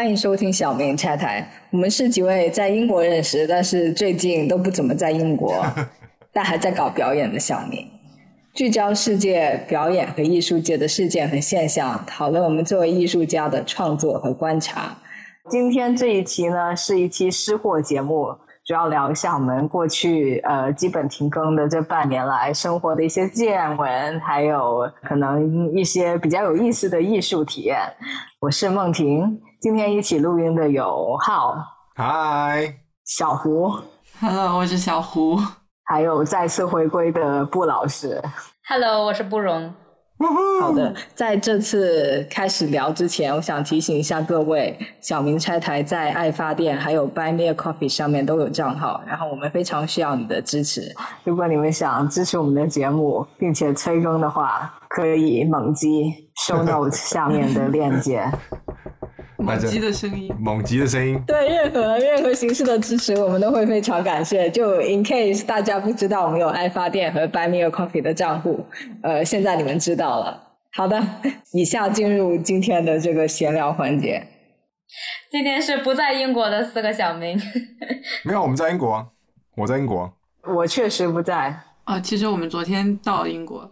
欢迎收听小明拆台。我们是几位在英国认识，但是最近都不怎么在英国，但还在搞表演的小明，聚焦世界表演和艺术界的事件和现象，讨论我们作为艺术家的创作和观察。今天这一期呢，是一期失货节目。主要聊一下我们过去呃基本停更的这半年来生活的一些见闻，还有可能一些比较有意思的艺术体验。我是梦婷，今天一起录音的有浩，嗨，小胡，Hello，我是小胡，还有再次回归的布老师，Hello，我是布荣。好的，在这次开始聊之前，我想提醒一下各位，小明拆台在爱发电还有 Buy Me a Coffee 上面都有账号，然后我们非常需要你的支持。如果你们想支持我们的节目，并且催更的话，可以猛击 Show Notes 下面的链接。猛击的声音，猛击的声音。对，任何任何形式的支持，我们都会非常感谢。就 in case 大家不知道，我们有爱发电和 Buy Me a Coffee 的账户，呃，现在你们知道了。好的，以下进入今天的这个闲聊环节。今天是不在英国的四个小明。没有，我们在英国，我在英国。我确实不在。啊，其实我们昨天到英国。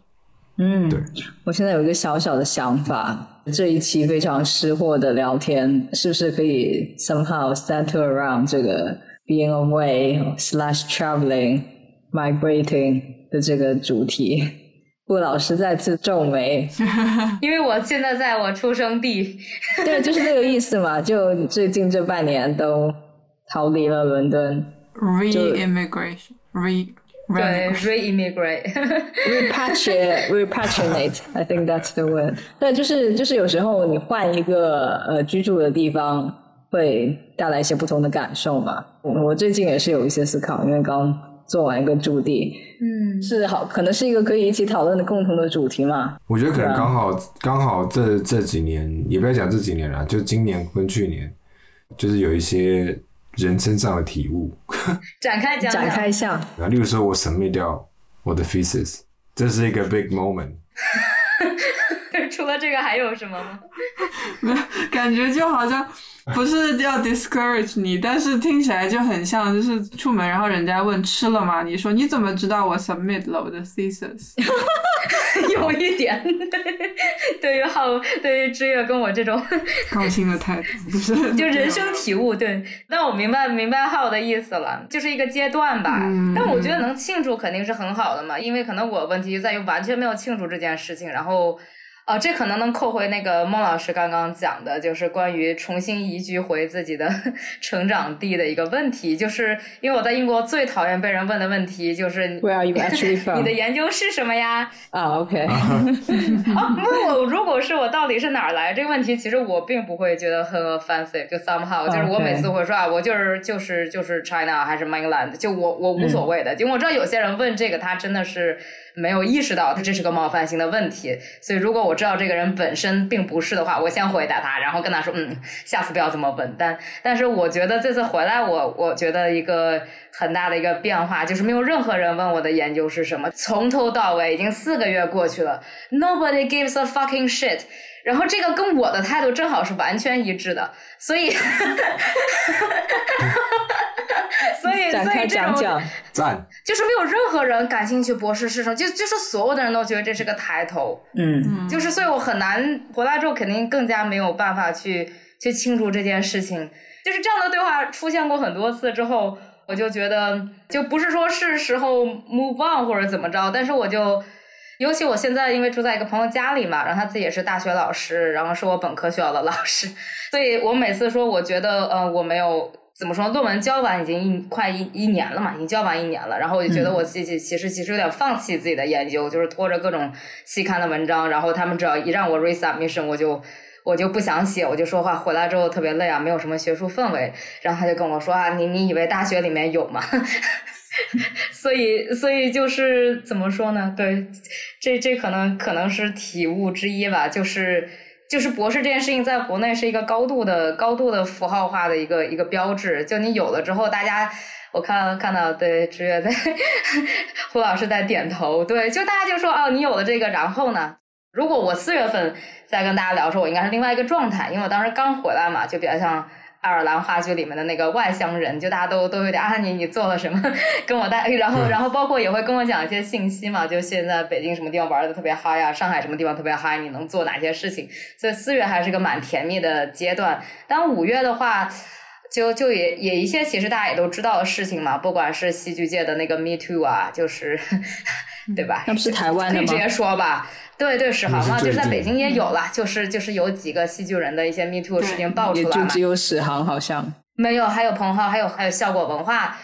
嗯，对，我现在有一个小小的想法，这一期非常失货的聊天，是不是可以 somehow center around 这个 being away slash traveling migrating 的这个主题？顾老师再次皱眉，因为我现在在我出生地，对，就是这个意思嘛。就最近这半年都逃离了伦敦，re-immigration，re。对，re-immigrate，repatriate，repatriate，I think that's the word。对，就是就是有时候你换一个呃居住的地方，会带来一些不同的感受嘛。我最近也是有一些思考，因为刚做完一个驻地，嗯，是好，可能是一个可以一起讨论的共同的主题嘛。我觉得可能刚好刚好这这几年，也不要讲这几年了，就今年跟去年，就是有一些。人生上的体悟，展开讲，展开一下。啊，例如说，我省略掉我的 thesis，这是一个 big moment。除了这个还有什么吗？没有，感觉就好像。不是要 discourage 你，但是听起来就很像，就是出门然后人家问吃了吗？你说你怎么知道我 submit 了我的 thesis？有一点，对于浩，对于知月跟我这种高清的态度，不是就人生体悟。对，那我明白明白浩的意思了，就是一个阶段吧。但我觉得能庆祝肯定是很好的嘛，因为可能我问题就在于完全没有庆祝这件事情，然后。哦，这可能能扣回那个孟老师刚刚讲的，就是关于重新移居回自己的 成长地的一个问题。就是因为我在英国最讨厌被人问的问题就是 Where are you actually from？你的研究是什么呀？啊，OK。啊，问我如果是我到底是哪儿来这个问题，其实我并不会觉得很 offensive，就 somehow，就是我每次会说啊，我就是就是就是 China 还是 Mainland，就我我无所谓的，因为我知道有些人问这个，他真的是。没有意识到他这是个冒犯性的问题，所以如果我知道这个人本身并不是的话，我先回答他，然后跟他说，嗯，下次不要这么问。但但是我觉得这次回来，我我觉得一个很大的一个变化就是没有任何人问我的研究是什么，从头到尾已经四个月过去了，Nobody gives a fucking shit。然后这个跟我的态度正好是完全一致的，所以，所以所以这种赞就是没有任何人感兴趣博士是什么，就就是所有的人都觉得这是个抬头，嗯，就是所以我很难回来之后肯定更加没有办法去去庆祝这件事情，就是这样的对话出现过很多次之后，我就觉得就不是说是时候 move on 或者怎么着，但是我就。尤其我现在因为住在一个朋友家里嘛，然后他自己也是大学老师，然后是我本科学校的老师，所以我每次说我觉得呃我没有怎么说论文交完已经一快一一年了嘛，已经交完一年了，然后我就觉得我自己其实其实有点放弃自己的研究，就是拖着各种期刊的文章，然后他们只要一让我 resubmission，我就我就不想写，我就说话回来之后特别累啊，没有什么学术氛围，然后他就跟我说啊，你你以为大学里面有吗？所以，所以就是怎么说呢？对，这这可能可能是体悟之一吧。就是就是博士这件事情，在国内是一个高度的高度的符号化的一个一个标志。就你有了之后，大家我看看到对志月在胡老师在点头，对，就大家就说哦，你有了这个，然后呢？如果我四月份再跟大家聊说，我应该是另外一个状态，因为我当时刚回来嘛，就比较像爱尔兰话剧里面的那个外乡人，就大家都都有点啊，你你做了什么，跟我带，然后然后包括也会跟我讲一些信息嘛，就现在北京什么地方玩的特别嗨呀，上海什么地方特别嗨，你能做哪些事情？所以四月还是个蛮甜蜜的阶段，但五月的话。就就也也一些其实大家也都知道的事情嘛，不管是戏剧界的那个 Me Too 啊，就是 对吧？那不是台湾的吗？可以直接说吧。对对，史航嘛，就是在北京也有了，就是就是有几个戏剧人的一些 Me Too 事情爆出来了。也就只有史航好像。没有，还有彭浩，还有还有效果文化，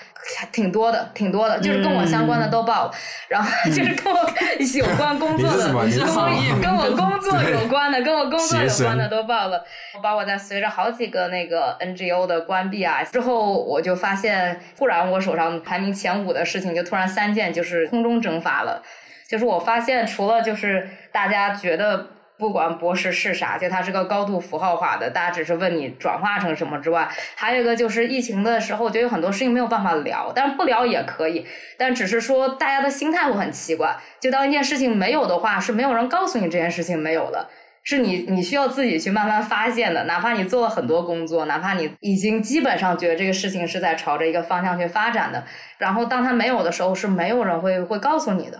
挺多的，挺多的，就是跟我相关的都报，然后就是跟我 有关工作的，跟我跟我工作有关的，跟我工作有关的都报了。包括在随着好几个那个 NGO 的关闭啊之后，我就发现，突然我手上排名前五的事情就突然三件就是空中蒸发了。就是我发现，除了就是大家觉得不管博士是啥，就它是个高度符号化的，大家只是问你转化成什么之外，还有一个就是疫情的时候，我觉得有很多事情没有办法聊，但是不聊也可以，但只是说大家的心态会很奇怪，就当一件事情没有的话，是没有人告诉你这件事情没有了。是你，你需要自己去慢慢发现的。哪怕你做了很多工作，哪怕你已经基本上觉得这个事情是在朝着一个方向去发展的，然后当它没有的时候，是没有人会会告诉你的。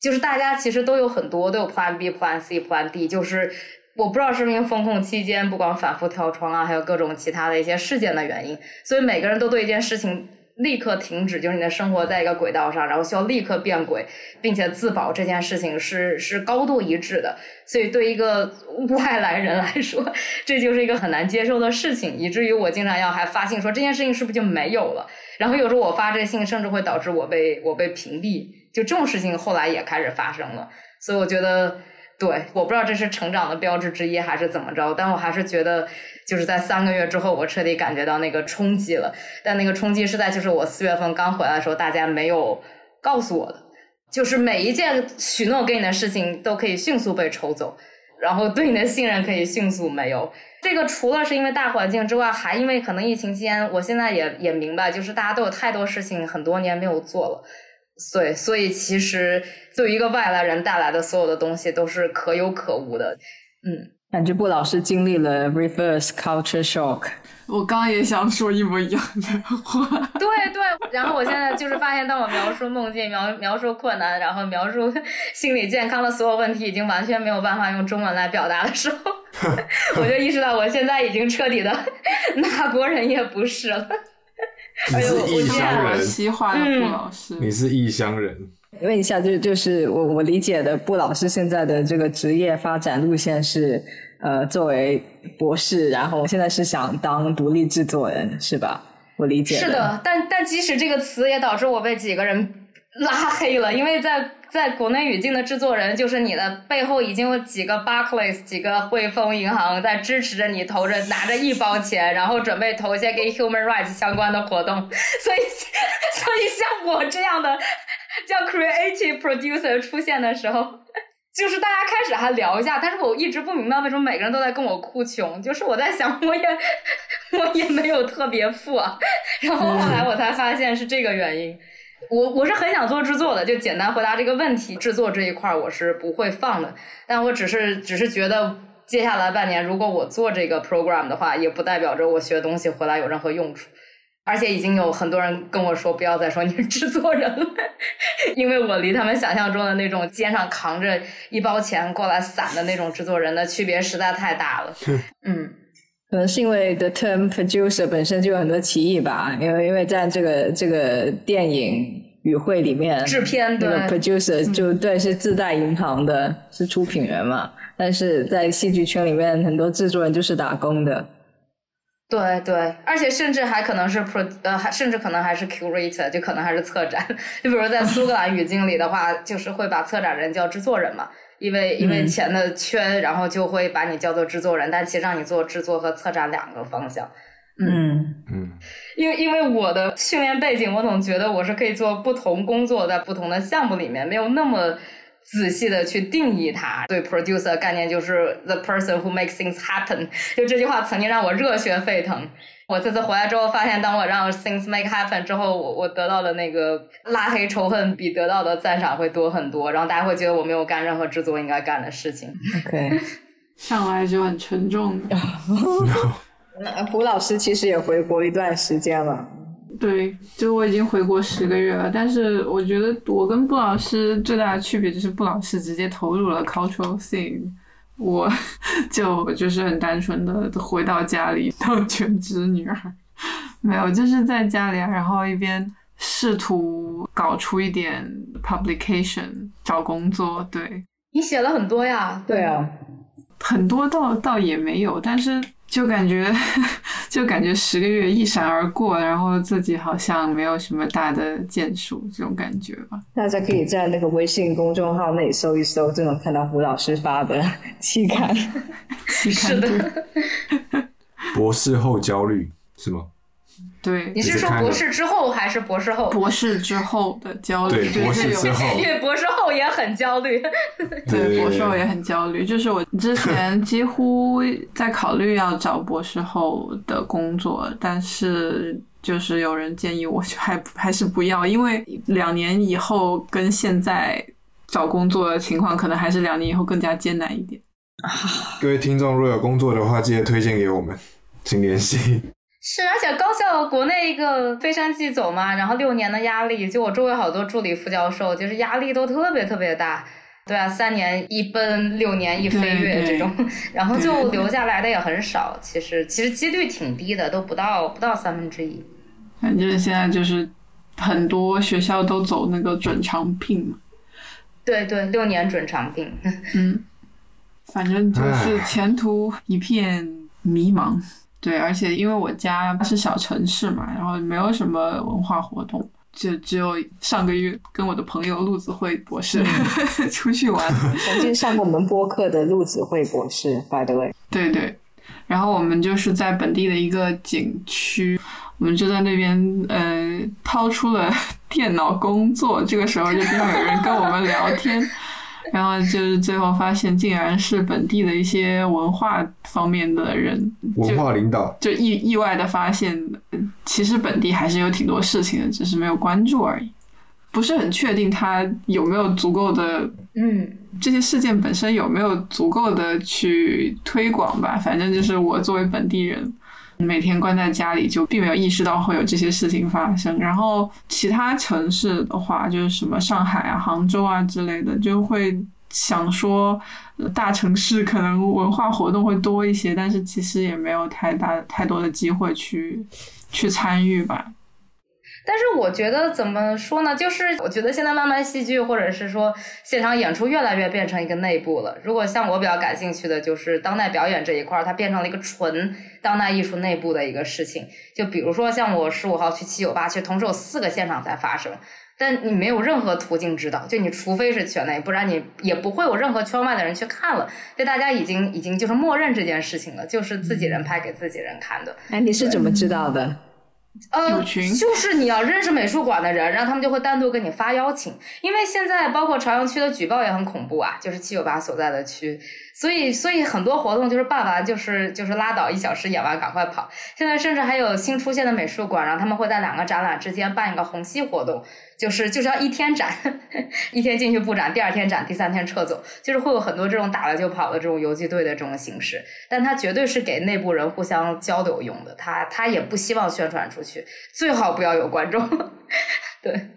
就是大家其实都有很多都有 Plan B、Plan C、Plan D，就是我不知道是不是因为风控期间，不光反复跳窗啊，还有各种其他的一些事件的原因，所以每个人都对一件事情立刻停止，就是你的生活在一个轨道上，然后需要立刻变轨，并且自保这件事情是是高度一致的。所以对一个外来人来说，这就是一个很难接受的事情，以至于我经常要还发信说这件事情是不是就没有了。然后有时候我发这个信，甚至会导致我被我被屏蔽，就这种事情后来也开始发生了。所以我觉得，对，我不知道这是成长的标志之一还是怎么着，但我还是觉得，就是在三个月之后，我彻底感觉到那个冲击了。但那个冲击是在就是我四月份刚回来的时候，大家没有告诉我的，就是每一件许诺给你的事情都可以迅速被抽走，然后对你的信任可以迅速没有。这个除了是因为大环境之外，还因为可能疫情期间，我现在也也明白，就是大家都有太多事情很多年没有做了，所以所以其实对于一个外来人带来的所有的东西都是可有可无的，嗯。感觉布老师经历了 reverse culture shock。我刚也想说一模一样的话。对对，然后我现在就是发现，当我描述梦境、描描述困难，然后描述心理健康的所有问题，已经完全没有办法用中文来表达的时候，我就意识到我现在已经彻底的哪 国人也不是了。你是异我乡人，西化的布老师，你是异乡人，问一下，就就是我我理解的布老师现在的这个职业发展路线是，呃，作为博士，然后现在是想当独立制作人，是吧？我理解是的，但但即使这个词也导致我被几个人拉黑了，因为在在国内语境的制作人，就是你的背后已经有几个 Barclays、几个汇丰银行在支持着你，投着拿着一包钱，然后准备投一些跟 human rights 相关的活动，所以所以像我这样的叫 creative producer 出现的时候。就是大家开始还聊一下，但是我一直不明白为什么每个人都在跟我哭穷。就是我在想，我也 我也没有特别富。然后后来我才发现是这个原因。我我是很想做制作的，就简单回答这个问题。制作这一块儿我是不会放的，但我只是只是觉得接下来半年如果我做这个 program 的话，也不代表着我学东西回来有任何用处。而且已经有很多人跟我说，不要再说你是制作人了，因为我离他们想象中的那种肩上扛着一包钱过来散的那种制作人的区别实在太大了。嗯，可能是因为 the term producer 本身就有很多歧义吧，因为因为在这个这个电影语汇里面，制片那个对 producer 就对是自带银行的，是出品人嘛。但是在戏剧圈里面，很多制作人就是打工的。对对，而且甚至还可能是 pro 呃，还甚至可能还是 curator，就可能还是策展。就比如在苏格兰语境里的话，就是会把策展人叫制作人嘛，因为因为钱的圈，然后就会把你叫做制作人，但其实让你做制作和策展两个方向。嗯嗯，因为因为我的训练背景，我总觉得我是可以做不同工作，在不同的项目里面，没有那么仔细的去定义它。对 producer 的概念就是 the person who makes things happen，就这句话曾经让我热血沸腾。我这次回来之后，发现当我让 things make happen 之后，我我得到的那个拉黑仇恨比得到的赞赏会多很多，然后大家会觉得我没有干任何制作应该干的事情。OK，上来就很沉重。那胡老师其实也回国一段时间了。对，就我已经回国十个月了，但是我觉得我跟布老师最大的区别就是布老师直接投入了 cultural scene，我就就是很单纯的回到家里当全职女儿，没有，就是在家里啊，然后一边试图搞出一点 publication 找工作，对，你写了很多呀，对啊，很多倒倒也没有，但是就感觉就感觉十个月一闪而过，然后自己好像没有什么大的建树，这种感觉吧。大家可以在那个微信公众号那里搜一搜，就能看到胡老师发的期刊。期刊是的。博士后焦虑是吗？对你是说博士之后还是博士后？博士之后的焦虑，对博士之后因为 博士后也很焦虑。对博士后也很焦虑。就是我之前 几乎在考虑要找博士后的工作，但是就是有人建议我，就还还是不要，因为两年以后跟现在找工作的情况，可能还是两年以后更加艰难一点。各位听众，如果有工作的话，记得推荐给我们，请联系。是，而且高校国内一个飞山即走嘛，然后六年的压力，就我周围好多助理副教授，就是压力都特别特别大。对啊，三年一奔，六年一飞跃这种，然后就留下来的也很少。其实其实几率挺低的，都不到不到三分之一。反正现在就是很多学校都走那个准长聘嘛，对对，六年准长聘。嗯，反正就是前途一片迷茫。对，而且因为我家是小城市嘛，然后没有什么文化活动，就只有上个月跟我的朋友陆子慧博士 出去玩。曾经上过我们播客的陆子慧博士，by the way。对对，然后我们就是在本地的一个景区，我们就在那边呃掏出了 电脑工作，这个时候就经常有人跟我们聊天。然后就是最后发现，竟然是本地的一些文化方面的人，文化领导就意意外的发现，呃其实本地还是有挺多事情的，只是没有关注而已。不是很确定他有没有足够的嗯，这些事件本身有没有足够的去推广吧？反正就是我作为本地人，每天关在家里，就并没有意识到会有这些事情发生。然后其他城市的话，就是什么上海啊、杭州啊之类的，就会想说，大城市可能文化活动会多一些，但是其实也没有太大太多的机会去去参与吧。但是我觉得怎么说呢？就是我觉得现在慢慢戏剧或者是说现场演出越来越变成一个内部了。如果像我比较感兴趣的就是当代表演这一块儿，它变成了一个纯当代艺术内部的一个事情。就比如说像我十五号去七九八，其实同时有四个现场在发生。但你没有任何途径知道，就你除非是圈内，不然你也不会有任何圈外的人去看了。就大家已经已经就是默认这件事情了，就是自己人拍给自己人看的。哎，你是怎么知道的？呃就是你要认识美术馆的人，然后他们就会单独给你发邀请。因为现在包括朝阳区的举报也很恐怖啊，就是七九八所在的区，所以所以很多活动就是办完就是就是拉倒，一小时演完赶快跑。现在甚至还有新出现的美术馆，然后他们会在两个展览之间办一个虹吸活动，就是就是要一天展，一天进去布展，第二天展，第三天撤走，就是会有很多这种打了就跑的这种游击队的这种形式。但它绝对是给内部人互相交流用的，他他也不希望宣传出去，最好不要有观众。对，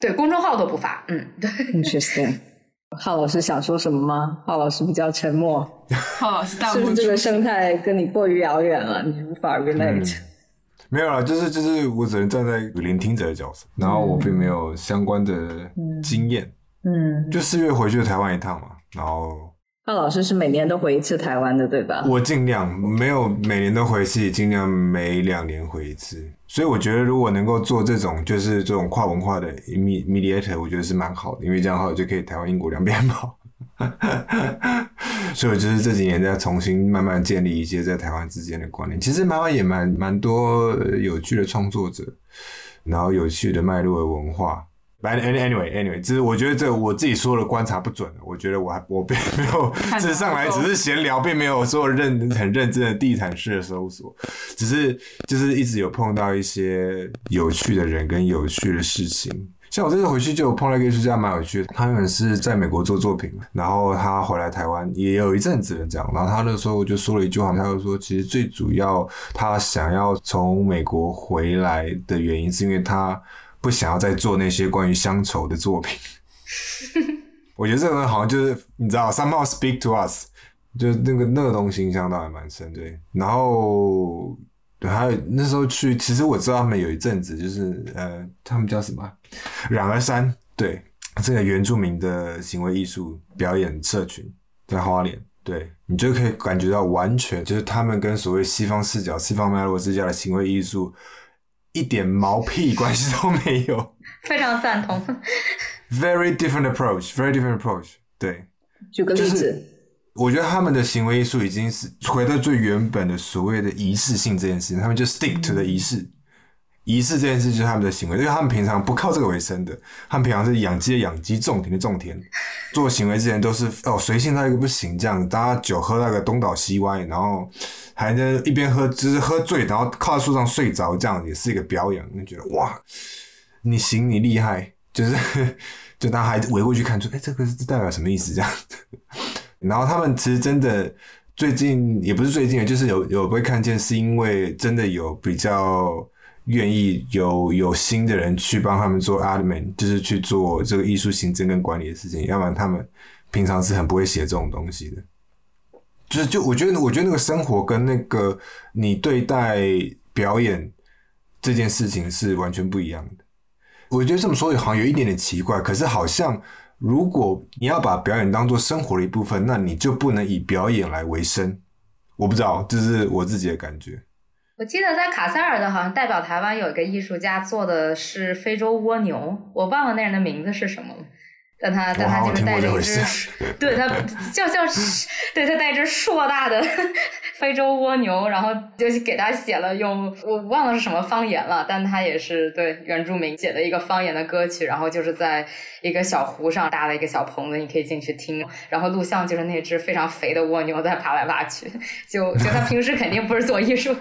对，公众号都不发，嗯，对。Interesting。浩老师想说什么吗？浩老师比较沉默，浩老师大是不是这个生态跟你过于遥远了，你无法 relate？、没有啦，就是就是我只能站在聆听者的角色，然后我并没有相关的经验。嗯，就四月回去台湾一趟嘛，然后浩老师是每年都回一次台湾的，对吧？我尽量没有每年都回一次，尽量每两年回一次。所以我觉得如果能够做这种就是这种跨文化的 mediator，我觉得是蛮好的，因为这样的话我就可以台湾、英国两边跑。所以我就是这几年在重新慢慢建立一些在台湾之间的关联。其实台湾也蛮蛮多有趣的创作者，然后有趣的脉络的文化。反正 anyway anyway，只是我觉得这我自己说的观察不准，我觉得我还我并没有只上来只是闲聊，并没有做认很认真的地毯式的搜索，只是就是一直有碰到一些有趣的人跟有趣的事情。像我这次回去就有碰到一个艺术家，蛮有趣的。他们是在美国做作品，然后他回来台湾也有一阵子了，这样。然后他那时候就说了一句话，他就说，其实最主要他想要从美国回来的原因，是因为他。不想要再做那些关于乡愁的作品，我觉得这个人好像就是你知道，somehow speak to us，就是那个那个东西印象倒还蛮深，对。然后对，还有那时候去，其实我知道他们有一阵子就是呃，他们叫什么？冉而山，对，这个原住民的行为艺术表演社群在花莲，对你就可以感觉到完全就是他们跟所谓西方视角、西方脉络之下的行为艺术。一点毛屁关系都没有，非常赞同。Very different approach, very different approach。对，举个例子，我觉得他们的行为艺术已经是回到最原本的所谓的仪式性这件事情，他们就 stick to 的仪式。仪式这件事就是他们的行为，因为他们平常不靠这个为生的，他们平常是养鸡的养鸡，种田的种田，做行为之前都是哦随性到一个不行，这样子大家酒喝那个东倒西歪，然后还在一边喝，只是喝醉，然后靠在树上睡着，这样也是一个表演。你觉得哇，你行你厉害，就是 就大家还围过去看，说哎这个是代表什么意思这样？然后他们其实真的最近也不是最近，就是有有被看见，是因为真的有比较。愿意有有新的人去帮他们做 admin，就是去做这个艺术行政跟管理的事情，要不然他们平常是很不会写这种东西的。就是就我觉得，我觉得那个生活跟那个你对待表演这件事情是完全不一样的。我觉得这么说好像有一点点奇怪，可是好像如果你要把表演当做生活的一部分，那你就不能以表演来为生。我不知道，这是我自己的感觉。我记得在卡塞尔的，好像代表台湾有一个艺术家做的是非洲蜗牛，我忘了那人的名字是什么了。但他但他就是带着一只，对他叫叫，对他带只硕大的 非洲蜗牛，然后就给他写了用我忘了是什么方言了，但他也是对原住民写的一个方言的歌曲，然后就是在一个小湖上搭了一个小棚子，你可以进去听，然后录像就是那只非常肥的蜗牛在爬来爬去，就就他平时肯定不是做艺术，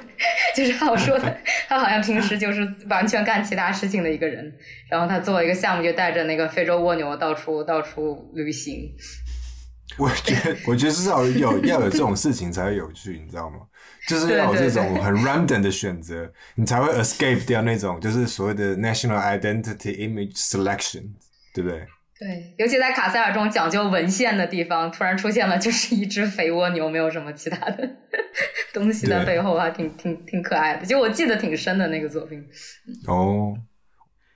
就是好说的，他好像平时就是完全干其他事情的一个人，然后他做一个项目就带着那个非洲蜗牛到处。到处旅行，我觉得，我觉得至少有要有这种事情才会有趣，你知道吗？就是要有这种很 random 的选择，你才会 escape 掉那种就是所谓的 national identity image selection，对不对？对，尤其在卡塞尔这种讲究文献的地方，突然出现了就是一只肥蜗牛，没有什么其他的 东西在背后，还挺挺挺可爱的。就我记得挺深的那个作品。哦，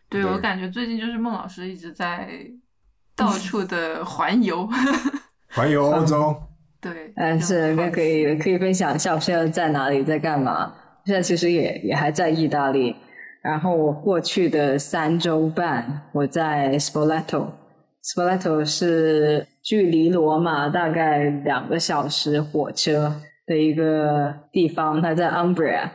对我感觉最近就是孟老师一直在。到处的环游，环游欧洲。对，嗯，是可以可以分享一下我现在在哪里，在干嘛？现在其实也也还在意大利。然后我过去的三周半，我在 Spoleto，Spoleto 是距离罗马大概两个小时火车的一个地方，它在 Umbria。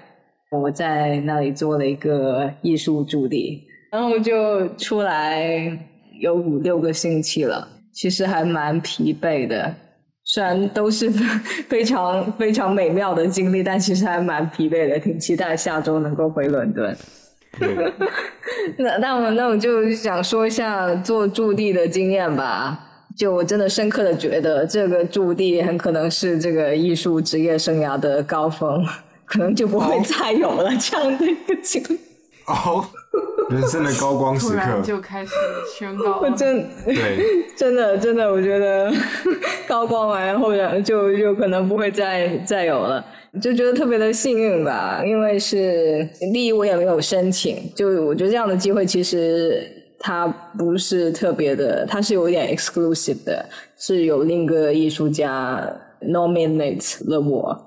我在那里做了一个艺术助理，然后就出来。有五六个星期了，其实还蛮疲惫的。虽然都是 非常非常美妙的经历，但其实还蛮疲惫的。挺期待下周能够回伦敦。那那我那我就想说一下做驻地的经验吧。就我真的深刻的觉得，这个驻地很可能是这个艺术职业生涯的高峰，可能就不会再有了这样的一个经历。哦。人生的高光时刻就开始宣告，真对，真的真的，我觉得 高光完后就就可能不会再再有了，就觉得特别的幸运吧，因为是第一我也没有申请，就我觉得这样的机会其实它不是特别的，它是有一点 exclusive 的，是有另一个艺术家 nominate 了我。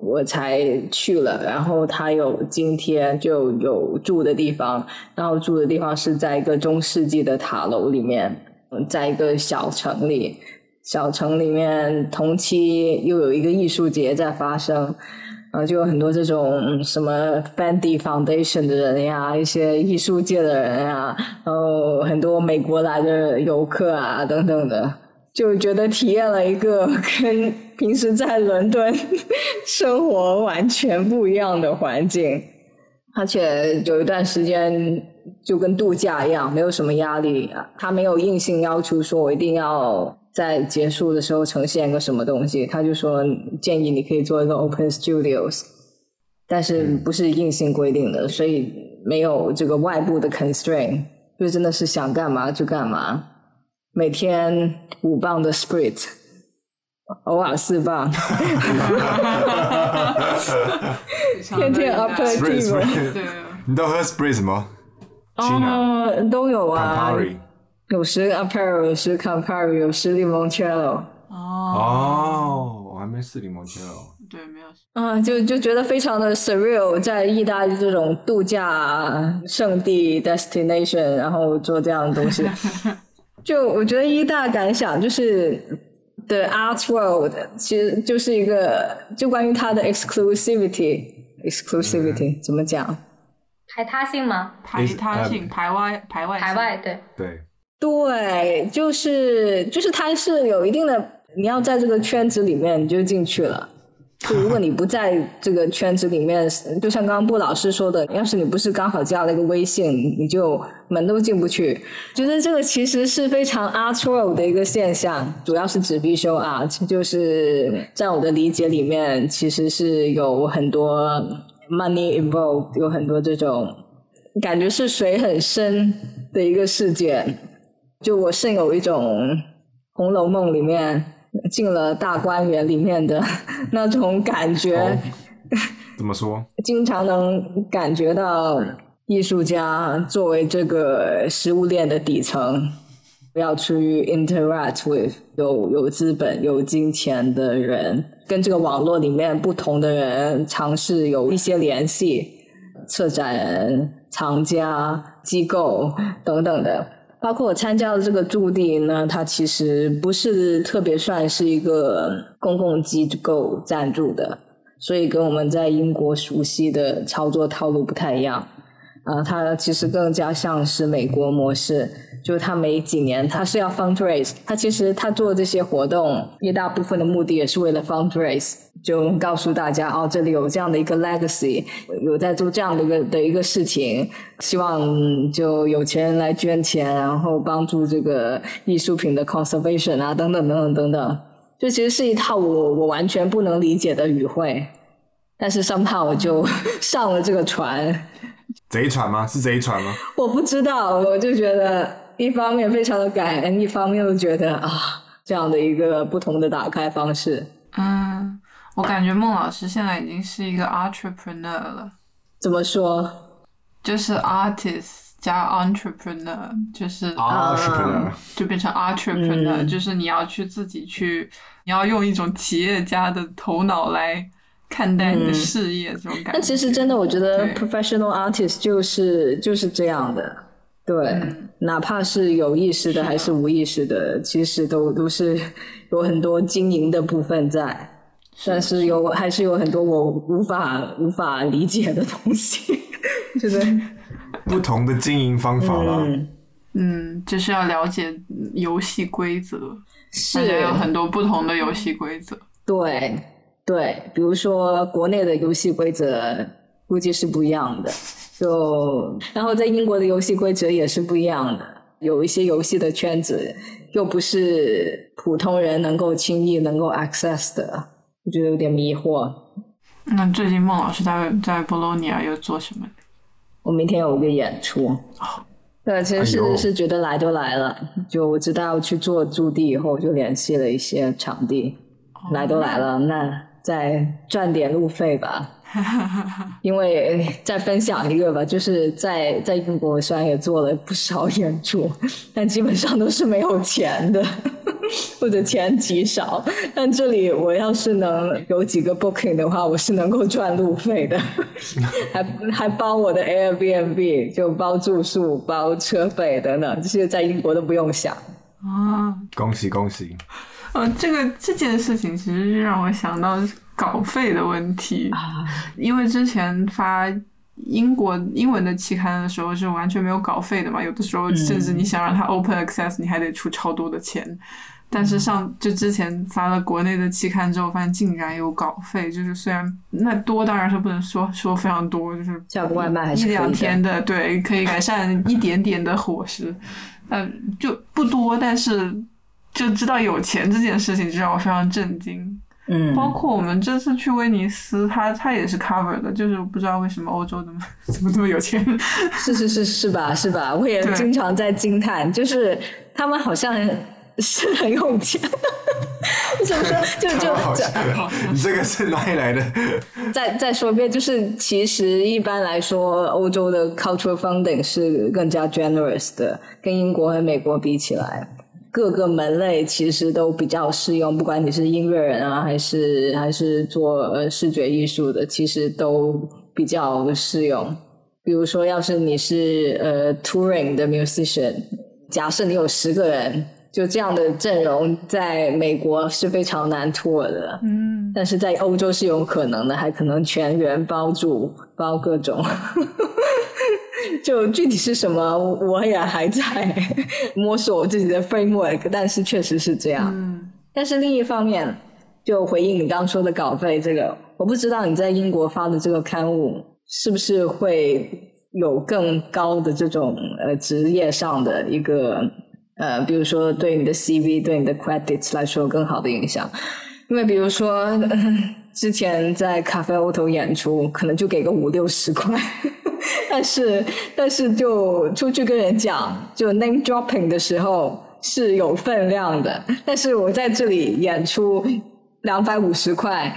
我才去了，然后他有今天就有住的地方，然后住的地方是在一个中世纪的塔楼里面，在一个小城里，小城里面同期又有一个艺术节在发生，呃，就有很多这种什么 Fendi Foundation 的人呀，一些艺术界的人呀，然后很多美国来的游客啊等等的，就觉得体验了一个 跟平时在伦敦 生活完全不一样的环境，而且有一段时间就跟度假一样，没有什么压力，他没有硬性要求说我一定要。在结束的时候呈现一个什么东西，他就说建议你可以做一个 Open Studios，但是不是硬性规定的，所以没有这个外部的 constraint，就真的是想干嘛就干嘛。每天五磅的 Sprit，偶尔四磅，天天 Aperitif，对，你都喝 Sprit 吗？哦，都有啊。有时 Apero，有时 Campari，有时 Limoncello。哦哦，我还没试 Limoncello。对，没有。啊，就就觉得非常的 surreal，在意大利这种度假胜地 destination，然后做这样的东西。就我觉得一大感想就是，the art world 其实就是一个，就关于它的 exclusivity，exclusivity 怎么讲？排他性吗？排他性，排外，排外，排外，对。对。对，就是就是它是有一定的，你要在这个圈子里面你就进去了。就如果你不在这个圈子里面，就像刚刚布老师说的，要是你不是刚好加了一个微信，你就门都进不去。觉得这个其实是非常 art world 的一个现象，主要是指必修 art，就是在我的理解里面，其实是有很多 money involved，有很多这种感觉是水很深的一个事件。就我甚有一种《红楼梦》里面进了大观园里面的 那种感觉。怎么说？经常能感觉到艺术家作为这个食物链的底层，不要去 interact with 有有资本、有金钱的人，跟这个网络里面不同的人尝试有一些联系，策展人、藏家、机构等等的。包括我参加的这个驻地呢，它其实不是特别算是一个公共机构赞助的，所以跟我们在英国熟悉的操作套路不太一样。啊，它其实更加像是美国模式，就是他每几年他是要 fundraise，他其实他做这些活动一大部分的目的也是为了 fundraise。就告诉大家哦，这里有这样的一个 legacy，有在做这样的一个的一个事情，希望就有钱人来捐钱，然后帮助这个艺术品的 conservation 啊，等等等等等等。这其实是一套我我完全不能理解的语汇，但是 somehow 我就上了这个船。贼船吗？是贼船吗？我不知道，我就觉得一方面非常的感恩，一方面又觉得啊，这样的一个不同的打开方式。嗯。我感觉孟老师现在已经是一个 entrepreneur 了。怎么说？就是 artist 加 entrepreneur，就是 entrepreneur 就变成 entrepreneur，就是你要去自己去，你要用一种企业家的头脑来看待你的事业，这种感觉。但其实真的，我觉得 professional artist 就是就是这样的，对，哪怕是有意识的还是无意识的，其实都都是有很多经营的部分在。但是有还是有很多我无法无法理解的东西，觉得 不同的经营方法了。嗯，就是要了解游戏规则，是有很多不同的游戏规则。对对，比如说国内的游戏规则估计是不一样的，就然后在英国的游戏规则也是不一样的，有一些游戏的圈子又不是普通人能够轻易能够 access 的。我觉得有点迷惑。那最近孟老师在在博洛尼亚又做什么？我明天有一个演出。对，其实是是觉得来都来了，就我知道要去做驻地以后，就联系了一些场地。来都来了，那再赚点路费吧。因为再分享一个吧，就是在在英国虽然也做了不少演出，但基本上都是没有钱的。或者钱极少，但这里我要是能有几个 booking 的话，我是能够赚路费的，还还包我的 Airbnb，就包住宿、包车费等等，这些在英国都不用想。啊，恭喜恭喜！呃，这个这件事情其实是让我想到稿费的问题。啊，因为之前发英国英文的期刊的时候是完全没有稿费的嘛，有的时候甚至你想让它 open access，你还得出超多的钱。但是上就之前发了国内的期刊之后，发现竟然有稿费，就是虽然那多当然是不能说说非常多，就是叫个外卖还是一两天的，对，可以改善一点点的伙食，呃，就不多，但是就知道有钱这件事情就让我非常震惊。嗯，包括我们这次去威尼斯，它它也是 cover 的，就是不知道为什么欧洲 怎么怎么这么有钱。是是是是吧是吧？我也经常在惊叹，就是他们好像是很有钱。怎 么说？就 就好就，你这个是哪里来的？再再说一遍，就是其实一般来说，欧洲的 cultural funding 是更加 generous 的，跟英国和美国比起来，各个门类其实都比较适用，不管你是音乐人啊，还是还是做呃视觉艺术的，其实都比较适用。比如说，要是你是呃 touring 的 musician，假设你有十个人，就这样的阵容，在美国是非常难 tour 的。嗯，但是在欧洲是有可能的，还可能全员包住，包各种。就具体是什么，我也还在摸索我自己的 framework，但是确实是这样。嗯但是另一方面，就回应你刚刚说的稿费这个，我不知道你在英国发的这个刊物是不是会有更高的这种呃职业上的一个呃，比如说对你的 CV、对你的 credits 来说更好的影响。因为比如说、呃 之前在咖啡欧头演出，可能就给个五六十块，但是但是就出去跟人讲，就 name dropping 的时候是有分量的，但是我在这里演出两百五十块，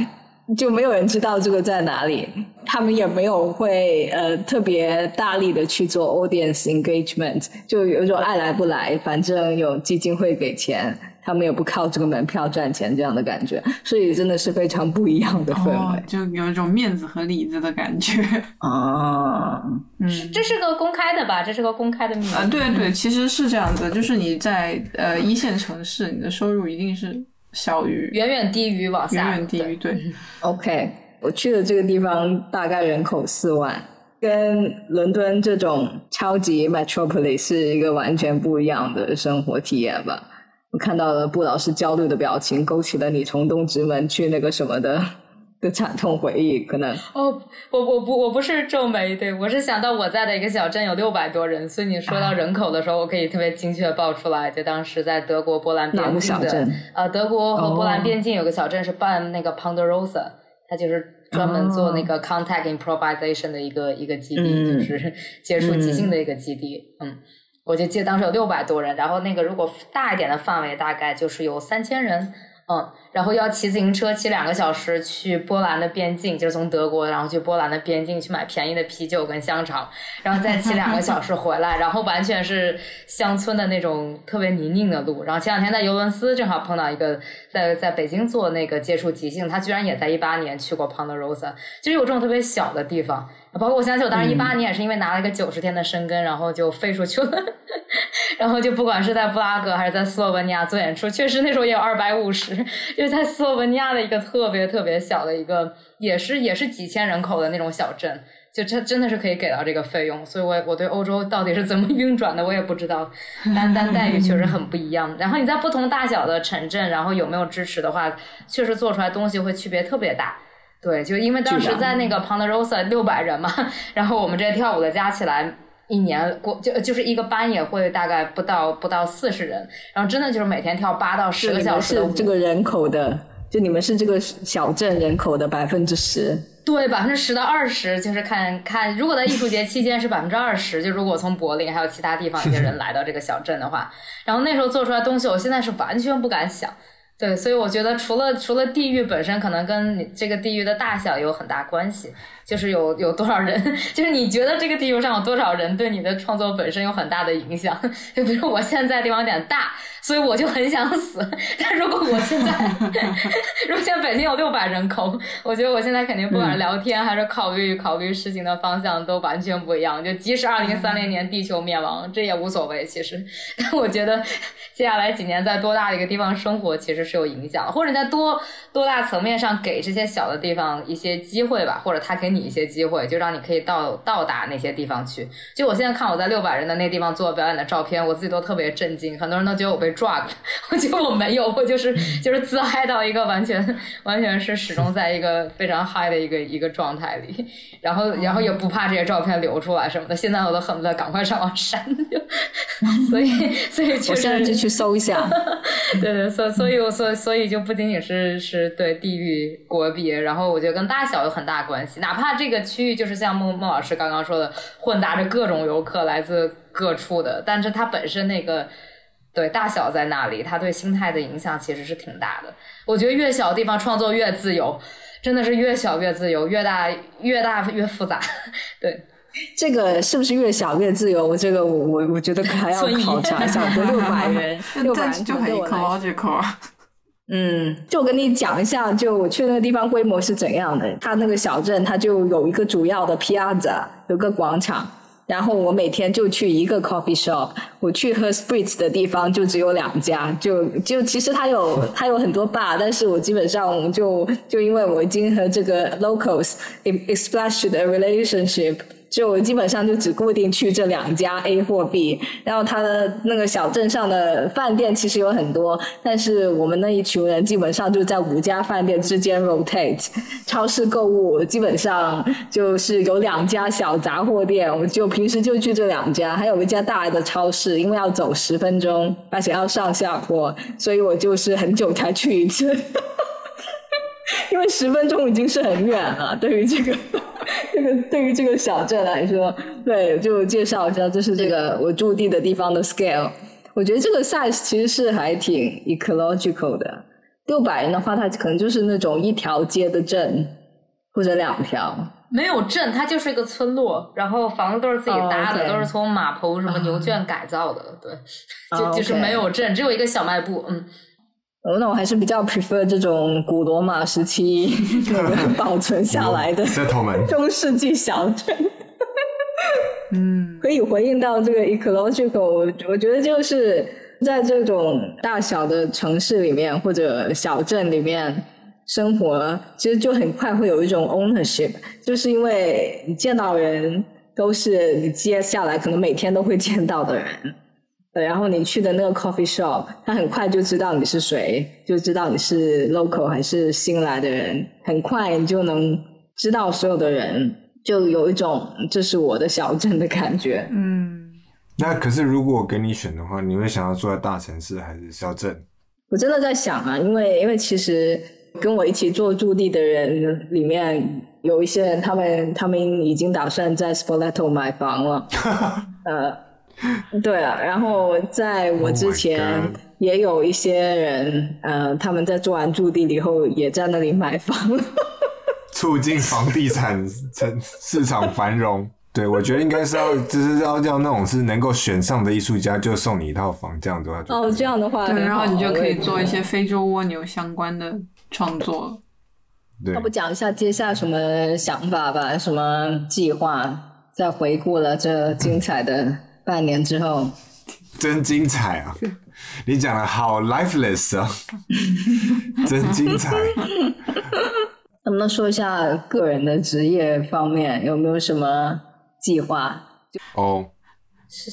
就没有人知道这个在哪里，他们也没有会呃特别大力的去做 audience engagement，就有一种爱来不来，反正有基金会给钱，他们也不靠这个门票赚钱这样的感觉，所以真的是非常不一样的氛哦围，就有一种面子和里子的感觉。啊。嗯，这是个公开的吧？这是个公开的秘密。啊，对对，其实是这样子，就是你在呃一线城市，你的收入一定是小于远远低于往下，远远低于对。OK，我去的这个地方大概人口四万，跟伦敦这种超级 metropolis 是一个完全不一样的生活体验吧。我看到了布老师焦虑的表情，勾起了你从东直门去那个什么的的惨痛回忆。可能哦，我我不我不是皱眉，对我是想到我在的一个小镇有六百多人，所以你说到人口的时候，我可以特别精确地报出来。就当时在德国波兰边境的小镇，呃，德国和波兰哦边境有个小镇是办那个 Ponderosa，它就是专门做那个 contact improvisation 的一个、一个基地，嗯就是 接触即兴的一个基地。嗯我就记得当时有六百多人，然后那个如果大一点的范围，大概就是有三千人。嗯，然后要骑自行车骑两个小时去波兰的边境，就是从德国然后去波兰的边境去买便宜的啤酒跟香肠，然后再骑两个小时回来，然后完全是乡村的那种特别泥泞的路。然后前两天在尤伦斯正好碰到一个在在北京做那个接触即兴，他居然也在一八年去过 Ponderosa，就是有这种特别小的地方。包括我想起我当时一八年也是因为拿了一个九十天的申根，然后就飞出去了。然后就不管是在布拉格还是在斯洛文尼亚做演出，确实那时候也有二百五十，就是在斯洛文尼亚的一个特别特别小的一个，也是也是几千人口的那种小镇，就真真的是可以给到这个费用，所以我我对欧洲到底是怎么运转的我也不知道，但但待遇确实很不一样。然后你在不同大小的城镇，然后有没有支持的话，确实做出来东西会区别特别大。对，就因为当时在那个 Ponderosa 六百人嘛，然后我们这些跳舞的加起来。一年过就就是一个班也会大概不到不到四十人，然后真的就是每天跳八到十个小时的舞，是这个人口的，就你们是这个小镇人口的百分之十。对百分之十到二十，就是看看如果在艺术节期间是百分之二十，就如果从柏林还有其他地方一些人来到这个小镇的话，然后那时候做出来东西，我现在是完全不敢想。对，所以我觉得除了除了地域本身，可能跟你这个地域的大小有很大关系，就是有有多少人，就是你觉得这个地球上有多少人，对你的创作本身有很大的影响。就比如我现在地方有点大，所以我就很想死。但如果我现在，如果现在北京有六百人口，我觉得我现在肯定不管聊天还是考虑考虑事情的方向都完全不一样。就即使二零三零年地球灭亡，这也无所谓。其实，但我觉得接下来几年在多大的一个地方生活，其实是有影响，或者在多多大层面上给这些小的地方一些机会吧，或者他给你一些机会，就让你可以到到达那些地方去。就我现在看我在六百人的那地方做表演的照片，我自己都特别震惊。很多人都觉得我被 drug，我觉得我没有，我就是就是自嗨到一个完全完全是始终在一个非常嗨的一个一个状态里，然后然后也不怕这些照片流出来什么的。现在我都恨不得赶快上网删掉。所以所以我现在就去搜一下。对对，所 所以我所所以就不仅仅是是对地域国别，然后我觉得跟大小有很大关系。哪怕这个区域就是像孟孟老师刚刚说的，混杂着各种游客来自各处的，但是它本身那个对大小在那里，它对心态的影响其实是挺大的。我觉得越小地方创作越自由，真的是越小越自由，越大越大越复杂。对，这个是不是越小越自由？我这个我我我觉得还要考察一下。我六百 人，六百人就很 ecological 啊。嗯，就我跟你讲一下，就我去那个地方规模是怎样的。它那个小镇，它就有一个主要的 piazza，有个广场。然后我每天就去一个 coffee shop，我去喝 spritz 的地方就只有两家，就就其实它有它有很多 bar，但是我基本上就就因为我已经和这个 locals established a relationship。就基本上就只固定去这两家 A 或 B，然后它的那个小镇上的饭店其实有很多，但是我们那一群人基本上就在五家饭店之间 rotate。超市购物基本上就是有两家小杂货店，我就平时就去这两家，还有一家大的超市，因为要走十分钟，而且要上下坡，所以我就是很久才去一次，因为十分钟已经是很远了，对于这个。这 个对于这个小镇来说，对，就介绍一下，这是这个我驻地的地方的 scale。我觉得这个 size 其实是还挺 ecological 的。六百人的话，它可能就是那种一条街的镇，或者两条。没有镇，它就是一个村落，然后房子都是自己搭的，都是从马棚什么牛圈改造的。对，就就是没有镇，只有一个小卖部。嗯。哦，那我还是比较 prefer 这种古罗马时期 那个保存下来的 中世纪小镇。嗯，可以回应到这个 ecological，我觉得就是在这种大小的城市里面或者小镇里面生活，其实就很快会有一种 ownership，就是因为你见到人都是你接下来可能每天都会见到的人。对，然后你去的那个 coffee shop，他很快就知道你是谁，就知道你是 local 还是新来的人，很快你就能知道所有的人，就有一种这是我的小镇的感觉。嗯，那可是如果给你选的话，你会想要住在大城市还是小镇？我真的在想啊，因为因为其实跟我一起做驻地的人里面有一些人，他们他们已经打算在 Spoleto 买房了，呃。对啊，然后在我之前也有一些人，呃，他们在做完驻地以后，也在那里买房，促进房地产城市场繁荣。对，我觉得应该是要，就是要叫那种是能够选上的艺术家，就送你一套房，这样子的话。哦，这样的话，对，然后你就可以做一些非洲蜗牛相关的创作。对，要不讲一下接下来什么想法吧？什么计划？再回顾了这精彩的。半年之后，真精彩啊！你讲的好 lifeless 啊，真精彩。能不能说一下个人的职业方面有没有什么计划？哦，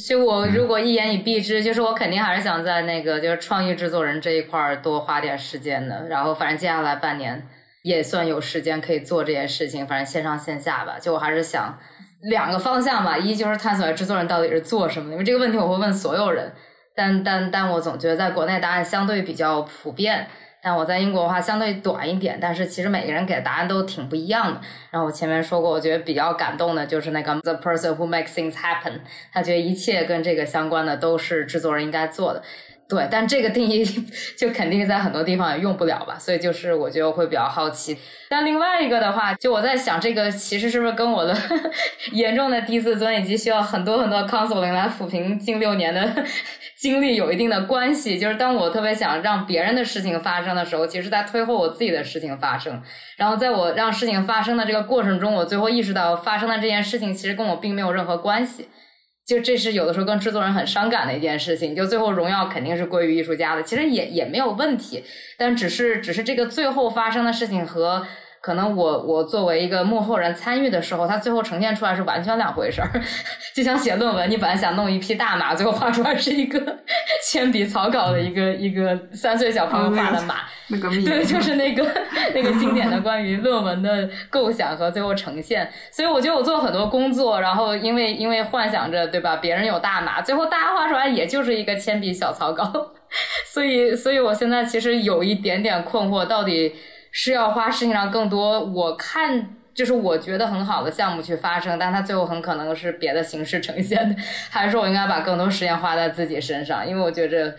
就我如果一言以蔽之，就是我肯定还是想在那个就是创意制作人这一块儿多花点时间的。然后反正接下来半年也算有时间可以做这件事情，反正线上线下吧。就我还是想。两个方向吧，一就是探索制作人到底是做什么的，因为这个问题我会问所有人，但但但我总觉得在国内答案相对比较普遍，但我在英国的话相对短一点，但是其实每个人给的答案都挺不一样的。然后我前面说过，我觉得比较感动的就是那个 The person who makes things happen，他觉得一切跟这个相关的都是制作人应该做的。对，但这个定义 就肯定在很多地方也用不了吧，所以就是我就会比较好奇。但另外一个的话，就我在想，这个其实是不是跟我的 严重的低自尊以及需要很多很多 counseling 来抚平近六年的 经历有一定的关系？就是当我特别想让别人的事情发生的时候，其实在推后我自己的事情发生。然后在我让事情发生的这个过程中，我最后意识到发生的这件事情其实跟我并没有任何关系。就这是有的时候跟制作人很伤感的一件事情，就最后荣耀肯定是归于艺术家的，其实也也没有问题，但只是只是这个最后发生的事情和。可能我我作为一个幕后人参与的时候，它最后呈现出来是完全两回事儿。就像写论文，你本来想弄一匹大马，最后画出来是一个 铅笔草稿的一个一个三岁小朋友画的马。那个对，就是那个那个经典的关于论文的构想和最后呈现。所以我觉得我做很多工作，然后因为因为幻想着对吧，别人有大马，最后大家画出来也就是一个铅笔小草稿。所以所以我现在其实有一点点困惑，到底。是要花事情上更多，我看就是我觉得很好的项目去发生，但它最后很可能是别的形式呈现的，还是说我应该把更多时间花在自己身上？因为我觉着。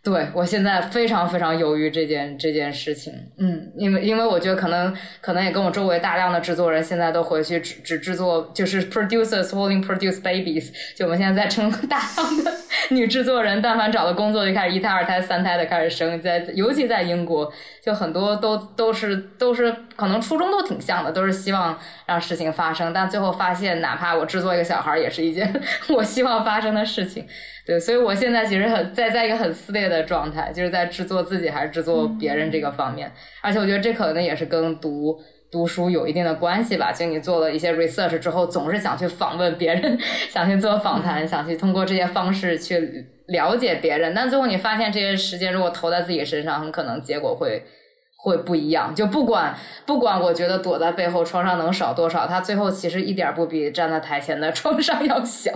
对，我现在非常非常犹豫这件这件事情，嗯，因为因为我觉得可能可能也跟我周围大量的制作人现在都回去只只制作就是 producers willing produce babies，就我们现在在称 大量的女制作人，但凡找到工作就开始一胎二胎三胎的开始生，在尤其在英国，就很多都都是都是可能初衷都挺像的，都是希望让事情发生，但最后发现哪怕我制作一个小孩也是一件 我希望发生的事情。对，所以我现在其实很在在一个很撕裂的状态，就是在制作自己还是制作别人这个方面。而且我觉得这可能也是跟读读书有一定的关系吧。就你做了一些 research 之后，总是想去访问别人，想去做访谈，想去通过这些方式去了解别人。但最后你发现，这些时间如果投在自己身上，很可能结果会会不一样。就不管不管，我觉得躲在背后创伤能少多少，他最后其实一点不比站在台前的 创伤要小。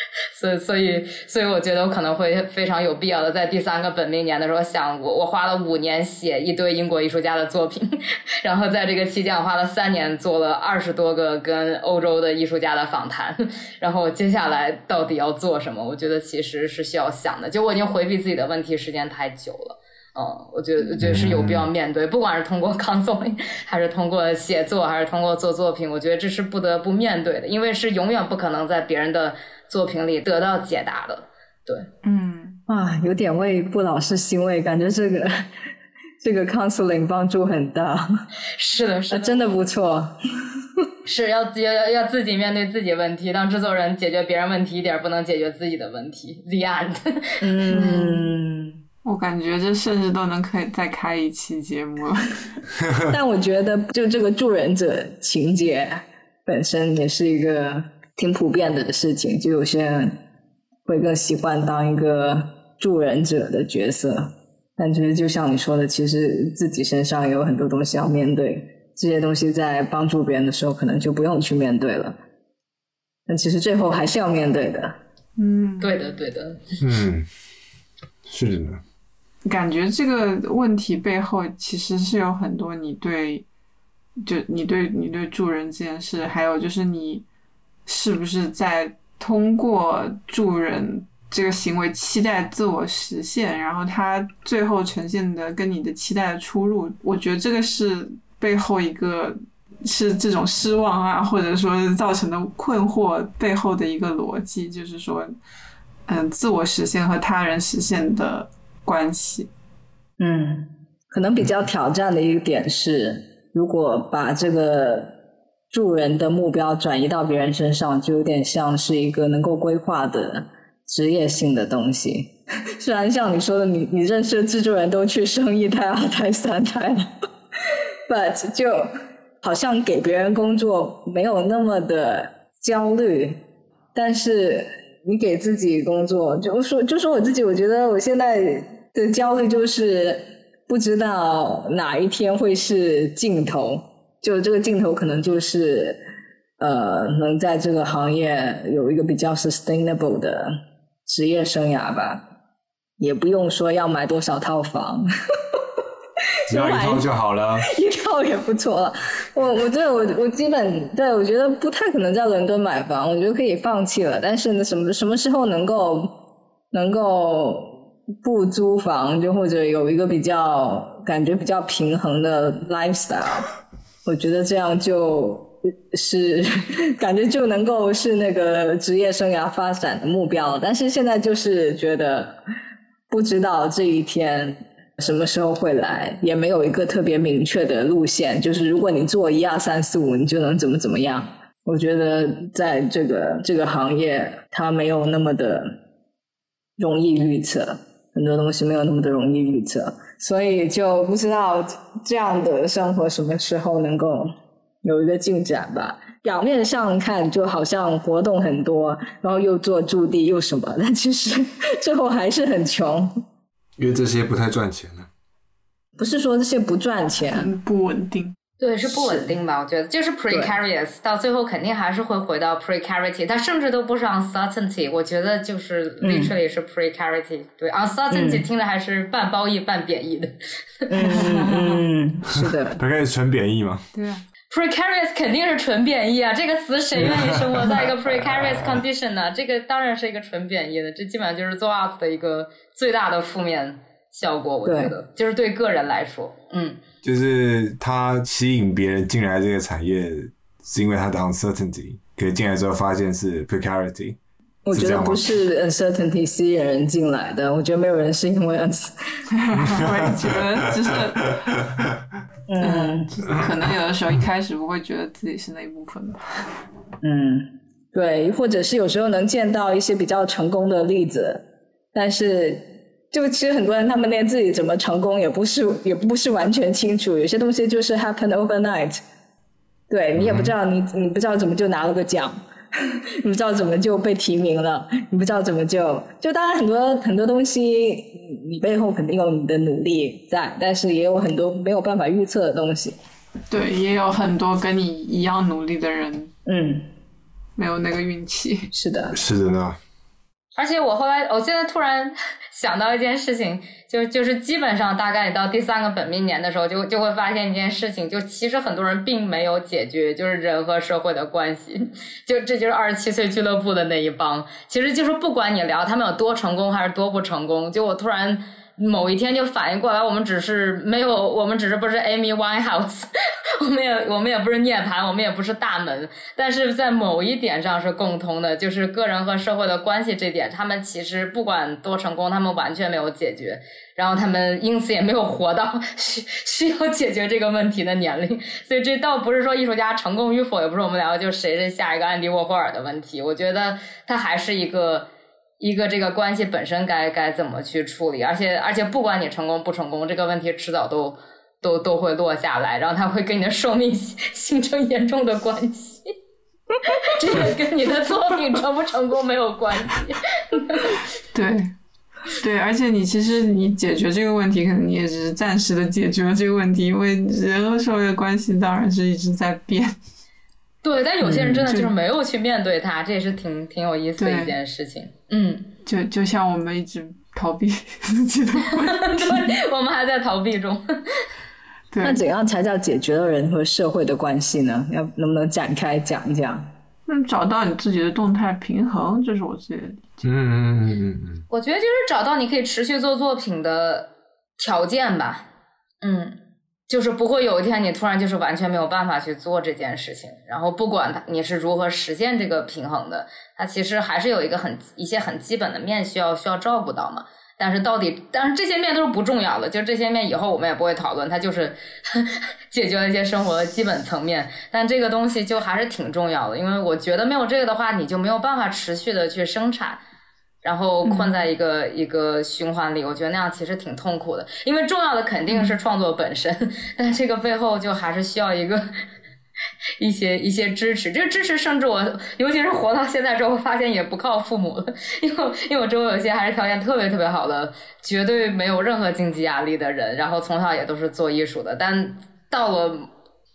所以，所以，所以，我觉得我可能会非常有必要的在第三个本命年的时候想，我我花了五年写一堆英国艺术家的作品，然后在这个期间我花了三年做了二十多个跟欧洲的艺术家的访谈，然后接下来到底要做什么？我觉得其实是需要想的，就我已经回避自己的问题时间太久了，嗯，我觉得我觉得是有必要面对，不管是通过 counseling，还是通过写作，还是通过做作品，我觉得这是不得不面对的，因为是永远不可能在别人的。作品里得到解答的，对，嗯，啊，有点为布老师欣慰，感觉这个这个 counseling 帮助很大，是的，是真的不错，是要要要要自己面对自己问题，当制作人解决别人问题一点不能解决自己的问题，the end，嗯，我感觉这甚至都能可以再开一期节目了，但我觉得就这个助人者情节本身也是一个。挺普遍的事情，就有些人会更习惯当一个助人者的角色，但其实就像你说的，其实自己身上有很多东西要面对，这些东西在帮助别人的时候，可能就不用去面对了。但其实最后还是要面对的。嗯，对的，对的。嗯，是的。感觉这个问题背后其实是有很多你对，就你对你对助人这件事，还有就是你。是不是在通过助人这个行为期待自我实现，然后他最后呈现的跟你的期待的出入？我觉得这个是背后一个是这种失望啊，或者说造成的困惑背后的一个逻辑，就是说，嗯，自我实现和他人实现的关系。嗯，可能比较挑战的一个点是，如果把这个。助人的目标转移到别人身上，就有点像是一个能够规划的职业性的东西。虽然像你说的，你你认识的制作人都去生一胎、二胎、三胎了，but 就好像给别人工作没有那么的焦虑。但是你给自己工作，就说就说我自己，我觉得我现在的焦虑就是不知道哪一天会是尽头。就这个镜头可能就是，呃，能在这个行业有一个比较 sustainable 的职业生涯吧，也不用说要买多少套房，要一套就好了，一套也不错了。我我对我我基本对我觉得不太可能在伦敦买房，我觉得可以放弃了。但是呢，什么什么时候能够能够不租房，就或者有一个比较感觉比较平衡的 lifestyle，我觉得这样就是 感觉就能够是那个职业生涯发展的目标。但是现在就是觉得不知道这一天什么时候会来，也没有一个特别明确的路线。就是如果你做一二三四五，你就能怎么怎么样。我觉得在这个这个行业，它没有那么的容易预测，很多东西没有那么的容易预测，所以就不知道这样的生活什么时候能够有一个进展吧。表面上看就好像活动很多，然后又做驻地又什么，但其实最后还是很穷。因为这些不太赚钱呢。不是说这些不赚钱，不稳定。对，是不稳定吧？我觉得就是 precarious，到最后肯定还是会回到 precarity。它甚至都不是 uncertainty，我觉得就是 literally 是 precarity。对，uncertainty 听着还是半褒义半贬义的。嗯，是的。大概是纯贬义吗？对啊。precarious 肯定是纯贬义啊！这个词谁愿意生活在一个 precarious condition 呢？这个当然是一个纯贬义的，这基本上就是做 art 的一个最大的负面效果。我觉得，就是对个人来说，嗯。就是他吸引别人进来这个产业，是因为他的 uncertainty，可是进来之后发现是 precarity。我觉得不是 uncertainty 吸引人进来的，我觉得没有人是因为 uncertainty。我也觉得，只是，嗯，可能有的时候一开始不会觉得自己是那一部分吧。嗯，对，或者是有时候能见到一些比较成功的例子，但是。就其实很多人他们连自己怎么成功也不是也不是完全清楚，有些东西就是 happen overnight，对你也不知道你你不知道怎么就拿了个奖，你不知道怎么就被提名了，你不知道怎么就就当然很多很多东西你背后肯定有你的努力在，但是也有很多没有办法预测的东西。对，也有很多跟你一样努力的人，嗯，没有那个运气。是的，是的呢。而且我后来，我现在突然 想到一件事情，就就是基本上大概到第三个本命年的时候，就就会发现一件事情，就其实很多人并没有解决，就是人和社会的关系，就这就是二十七岁俱乐部的那一帮，其实就是不管你聊他们有多成功还是多不成功，就我突然。某一天就反应过来，我们只是没有，我们只是不是 Amy Winehouse，我们也我们也不是涅槃，我们也不是大门，但是在某一点上是共通的，就是个人和社会的关系这点，他们其实不管多成功，他们完全没有解决，然后他们因此也没有活到 需需要解决这个问题的年龄，所以这倒不是说艺术家成功与否，也不是我们聊就谁是下一个安迪沃霍尔的问题，我觉得他还是一个。一个这个关系本身该该怎么去处理，而且而且不管你成功不成功，这个问题迟早都都都会落下来，然后它会跟你的寿命 形成严重的关系。这个跟你的作品成不成功没有关系。对对，而且你其实你解决这个问题，可能你也只是暂时的解决了这个问题，因为人和社会的关系当然是一直在变。对，但有些人真的就是没有去面对它，这也是挺挺有意思的一件事情。嗯，就就像我们一直逃避自己的 对，我们还在逃避中。那怎样才叫解决了人和社会的关系呢？要能不能展开讲一讲？嗯，找到你自己的动态平衡，这是我自己的理解。嗯嗯嗯嗯嗯。我觉得就是找到你可以持续做作品的条件吧。嗯。就是不会有一天你突然就是完全没有办法去做这件事情，然后不管它你是如何实现这个平衡的，它其实还是有一个很一些很基本的面需要需要照顾到嘛。但是到底，但是这些面都是不重要的，就这些面以后我们也不会讨论，它就是 解决了一些生活的基本层面。但这个东西就还是挺重要的，因为我觉得没有这个的话，你就没有办法持续的去生产。然后困在一个一个循环里，我觉得那样其实挺痛苦的。因为重要的肯定是创作本身，但这个背后就还是需要一个 一些一些支持。这个支持甚至我，尤其是活到现在之后，发现也不靠父母了。因为因为我周围有些还是条件特别特别好的，绝对没有任何经济压力的人，然后从小也都是做艺术的，但到了。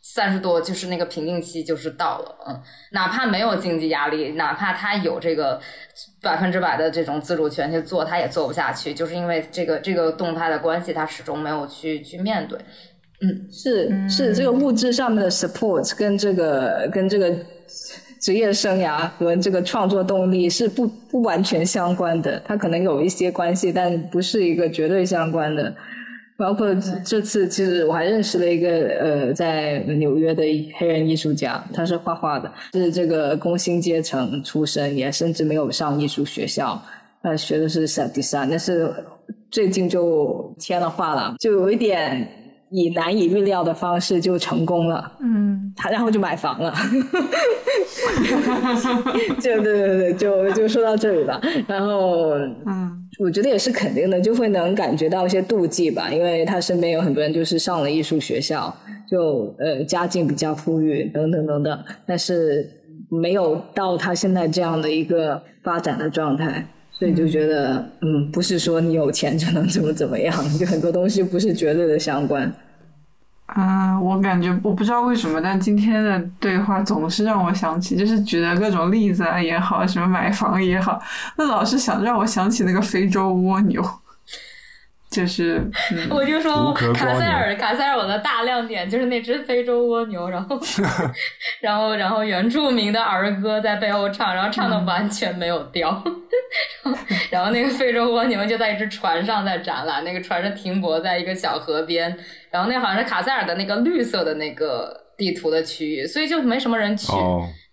三十多就是那个瓶颈期，就是到了，嗯，哪怕没有经济压力，哪怕他有这个百分之百的这种自主权去做，他也做不下去，就是因为这个这个动态的关系，他始终没有去去面对。嗯，是是，这个物质上面的 support 跟这个跟这个职业生涯和这个创作动力是不不完全相关的，它可能有一些关系，但不是一个绝对相关的。包括这次，其实我还认识了一个呃，在纽约的黑人艺术家，他是画画的，是这个工薪阶层出身，也甚至没有上艺术学校，他，学的是 set design，但是最近就签了画廊，就有一点以难以预料的方式就成功了，嗯，他然后就买房了，就对对对，就就说到这里吧，然后嗯。我觉得也是肯定的，就会能感觉到一些妒忌吧，因为他身边有很多人就是上了艺术学校，就呃家境比较富裕等等等等，但是没有到他现在这样的一个发展的状态，所以就觉得嗯，不是说你有钱就能怎么怎么样，就很多东西不是绝对的相关。啊，我感觉我不知道为什么，但今天的对话总是让我想起，就是举的各种例子啊也好，什么买房也好，那老是想让我想起那个非洲蜗牛。就是，我就说卡塞尔，卡塞尔，我的大亮点就是那只非洲蜗牛，然后，然后，然后原住民的儿歌在背后唱，然后唱的完全没有调，然后那个非洲蜗牛就在一只船上在展览，那个船是停泊在一个小河边，然后那好像是卡塞尔的那个绿色的那个地图的区域，所以就没什么人去。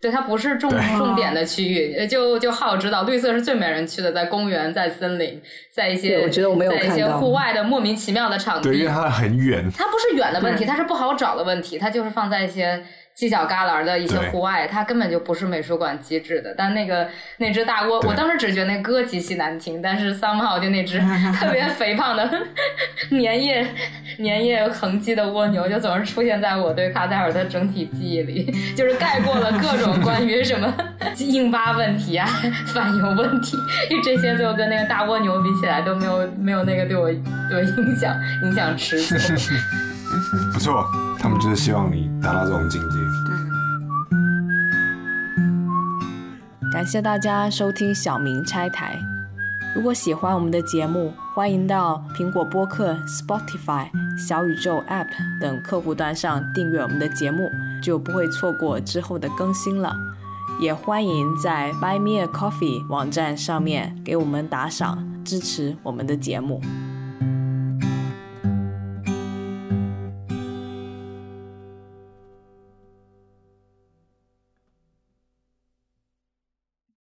对，它不是重重点的区域，就就好知道，绿色是最没人去的，在公园，在森林，在一些，我觉得我没有在一些户外的莫名其妙的场地。对，因为它很远。它不是远的问题，它是不好找的问题，它就是放在一些。犄角旮旯的一些户外，它根本就不是美术馆机制的。但那个那只大蜗，我当时只觉得那歌极其难听，但是 somehow 就那只 特别肥胖的 粘液粘液痕迹的蜗牛，就总是出现在我对卡塞尔的整体记忆里，就是盖过了各种关于什么 硬巴问题啊、反油问题，因为这些最后跟那个大蜗牛比起来都没有没有那个对我对我影响影响持久。不错，他们就是希望你达到这种境界。对。感谢大家收听小明拆台。如果喜欢我们的节目，欢迎到苹果播客、Spotify、小宇宙 App 等客户端上订阅我们的节目，就不会错过之后的更新了。也欢迎在 Buy Me a Coffee 网站上面给我们打赏，支持我们的节目。